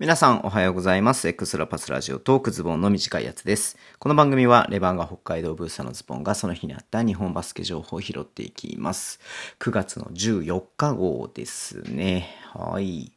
皆さんおはようございます。エクストラパスラジオトークズボンの短いやつです。この番組はレバンガ北海道ブースターのズボンがその日にあった日本バスケ情報を拾っていきます。9月の14日号ですね。はい。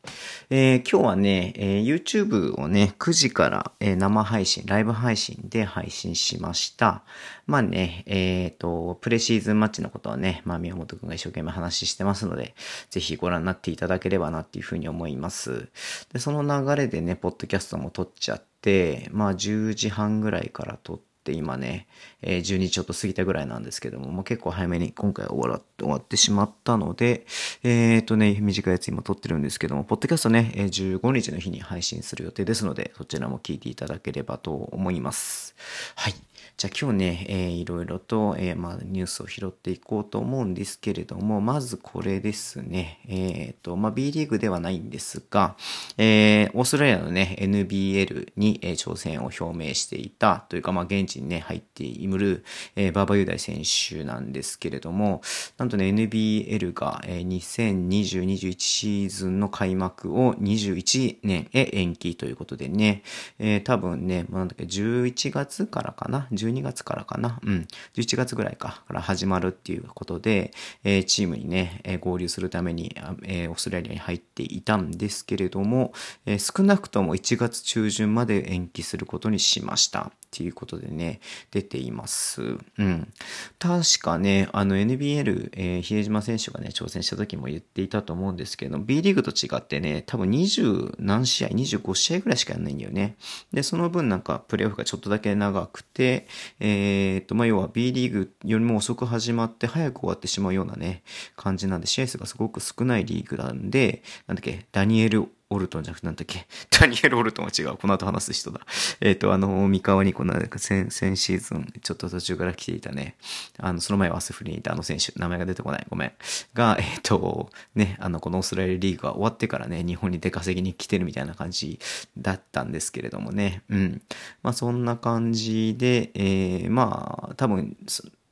えー今日はね、えー YouTube をね、9時から、えー生配信、ライブ配信で配信しました。まあね、えっ、と、プレシーズンマッチのことはね、まあ宮本くんが一生懸命話してますので、ぜひご覧になっていただければなっていうふうに思います。で、その流れでね、ポッドキャストも撮っちゃって、まあ10時半ぐらいから撮って、今ね、え12時ちょっと過ぎたぐらいなんですけども、もう結構早めに今回終わら終わってしまったので、えっ、とね、短いやつ今撮ってるんですけども、ポッドキャストね、え15日の日に配信する予定ですので、そちらも聞いていただければと思います。はい。じゃあ今日ね、えーいろいろと、えーまあ、ニュースを拾っていこうと思うんですけれども、まずこれですね。えっ、と、まあ、B リーグではないんですが、えーオーストラリアのね、NBL に、えー挑戦を表明していたというか、まあ、現地にね、入っている、えー、馬場雄大選手なんですけれども、なんとね、NBL が、えー2020-21シーズンの開幕を21年へ延期ということでね、えー多分ね、まあなんだっけ、11月からかな ?12 月からかなうん。11月ぐらいか、から始まるっていうことで、えーチームにね、えー合流するために、えーオーストラリアに入っていたんですけれども、えー少なくとも1月中旬まで延期することにしました。っていうことでね、出ています。うん。確かね、あの NBL、えー比江島選手がね、挑戦した時も言っていたと思うんですけど、B リーグと違ってね、多分20何試合、25試合ぐらいしかやんないんだよね。で、その分なんかプレイオフがちょっとだけ長くて、えーっと、まあ、要は B リーグよりも遅く始まって早く終わってしまうようなね、感じなんで、試合数がすごく少ないリーグなんで、なんだっけ、ダニエル・オルトンじゃなくてなんだっけ？ダニエル・オルトンは違う。この後話す人だ。えっ、と、あの、三河にこの先先シーズン、ちょっと途中から来ていたね。あの、その前はアスフリにいたあの選手、名前が出てこない。ごめん。が、えっ、と、ね、あの、このオーストラリアリーグが終わってからね、日本に出稼ぎに来てるみたいな感じだったんですけれどもね。うん。まあ、そんな感じで、えー、まあ、多分、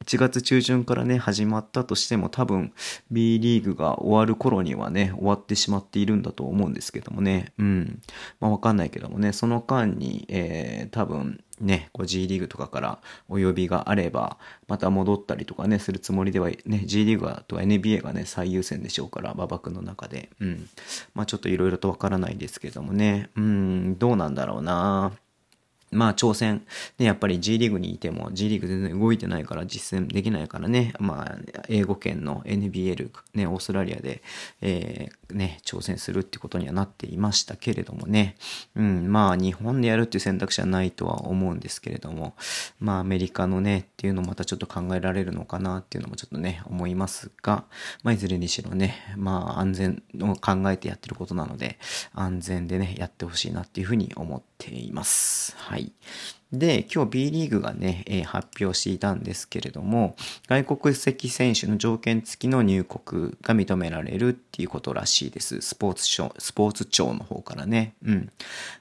1月中旬からね、始まったとしても多分 B リーグが終わる頃にはね、終わってしまっているんだと思うんですけどもね。うん。まあわかんないけどもね、その間に、えー、多分ね、G リーグとかからお呼びがあれば、また戻ったりとかね、するつもりではね、G リーグは NBA がね、最優先でしょうから、馬場君の中で。うん。まあちょっといろいろとわからないですけどもね。うん、どうなんだろうなまあ挑戦、ね、やっぱり G リーグにいても G リーグ全然動いてないから実践できないからね、まあ英語圏の NBL、ね、オーストラリアで、えーね、挑戦するってことにはなっていましたけれどもね、うん、まあ日本でやるっていう選択肢はないとは思うんですけれども、まあアメリカのね、っていうのもまたちょっと考えられるのかなっていうのもちょっとね、思いますが、まあいずれにしろね、まあ安全を考えてやってることなので、安全でね、やってほしいなっていうふうに思ってています。はい。で、今日 B リーグがね、えー発表していたんですけれども、外国籍選手の条件付きの入国が認められるっていうことらしいです。スポーツ庁、スポーツ庁の方からね。うん。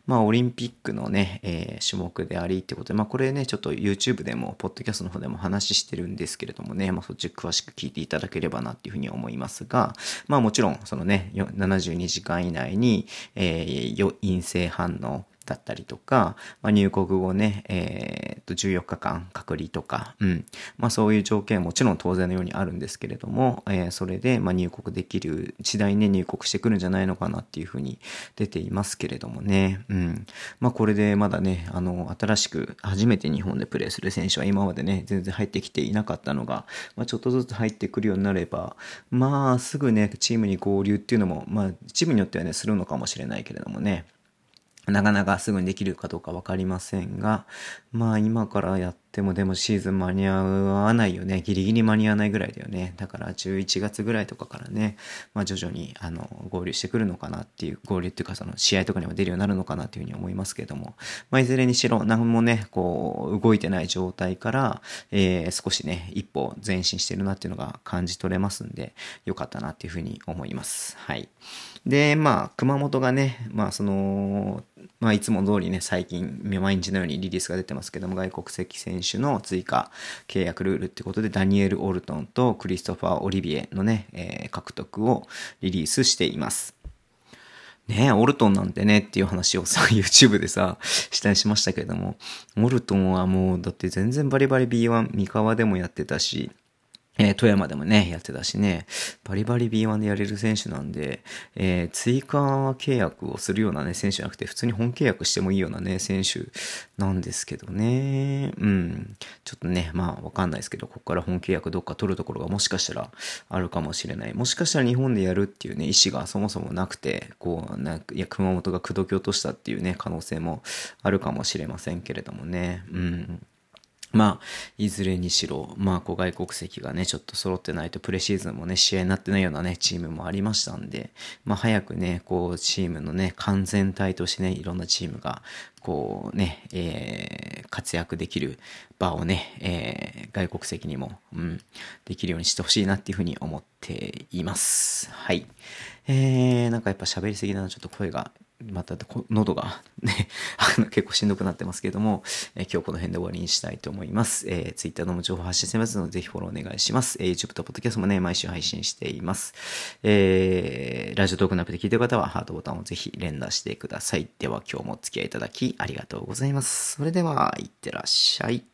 まあ、オリンピックのね、えー種目でありってことで、まあ、これね、ちょっと YouTube でも、ポッドキャストの方でも話してるんですけれどもね、まあ、そっち詳しく聞いていただければなっていうふうに思いますが、まあ、もちろん、そのね、72時間以内に、えー陰性反応、だったりとか、まあ、入国後ね、えーっと、14日間隔離とか、うん。まあ、そういう条件はもちろん当然のようにあるんですけれども、えーそれで、ま、入国できる、次第にね、入国してくるんじゃないのかなっていうふうに出ていますけれどもね、うん。まあ、これでまだね、あの、新しく初めて日本でプレーする選手は今までね、全然入ってきていなかったのが、ま、ちょっとずつ入ってくるようになれば、まあ、すぐね、チームに合流っていうのも、まあ、チームによってはね、するのかもしれないけれどもね、なかなかすぐにできるかどうかわかりませんが、まあ今からやってもでもシーズン間に合わないよね。ギリギリ間に合わないぐらいだよね。だから11月ぐらいとかからね、まあ徐々にあの合流してくるのかなっていう、合流っていうかその試合とかにも出るようになるのかなっていうふうに思いますけれども、まあいずれにしろ何もね、こう動いてない状態から、えー少しね、一歩前進してるなっていうのが感じ取れますんで、よかったなっていうふうに思います。はい。で、まあ、熊本がね、まあ、その、まあ、いつも通りね、最近、毎日のようにリリースが出てますけども、外国籍選手の追加契約ルールってことで、ダニエル・オルトンとクリストファー・オリビエのね、えー獲得をリリースしています。ねオルトンなんてねっていう話をさ、YouTube でさ、したりしましたけども、オルトンはもう、だって全然バリバリ B1、三河でもやってたし、えー、富山でもね、やってたしね、バリバリ B1 でやれる選手なんで、えー、追加契約をするようなね、選手じゃなくて、普通に本契約してもいいようなね、選手なんですけどね。うん。ちょっとね、まあわかんないですけど、ここから本契約どっか取るところがもしかしたらあるかもしれない。もしかしたら日本でやるっていうね、意思がそもそもなくて、こう、なんか、いや、熊本が口説き落としたっていうね、可能性もあるかもしれませんけれどもね。うん。まあ、いずれにしろ、まあ、こう外国籍がね、ちょっと揃ってないと、プレシーズンもね、試合になってないようなね、チームもありましたんで、まあ、早くね、こう、チームのね、完全体としてね、いろんなチームが、こうね、えー、活躍できる場をね、えー、外国籍にも、うん、できるようにしてほしいなっていうふうに思っています。はい。えー、なんかやっぱ喋りすぎだな、ちょっと声がまた喉がね、あの結構しんどくなってますけども、えー、今日この辺で終わりにしたいと思います。えー、Twitter のも情報発信してますので、ぜひフォローお願いします。えー、YouTube と Podcast もね、毎週配信しています。えー、ラジオトークのアップで聞いてる方は、ハートボタンをぜひ連打してください。では今日もお付き合いいただきありがとうございます。それでは、いってらっしゃい。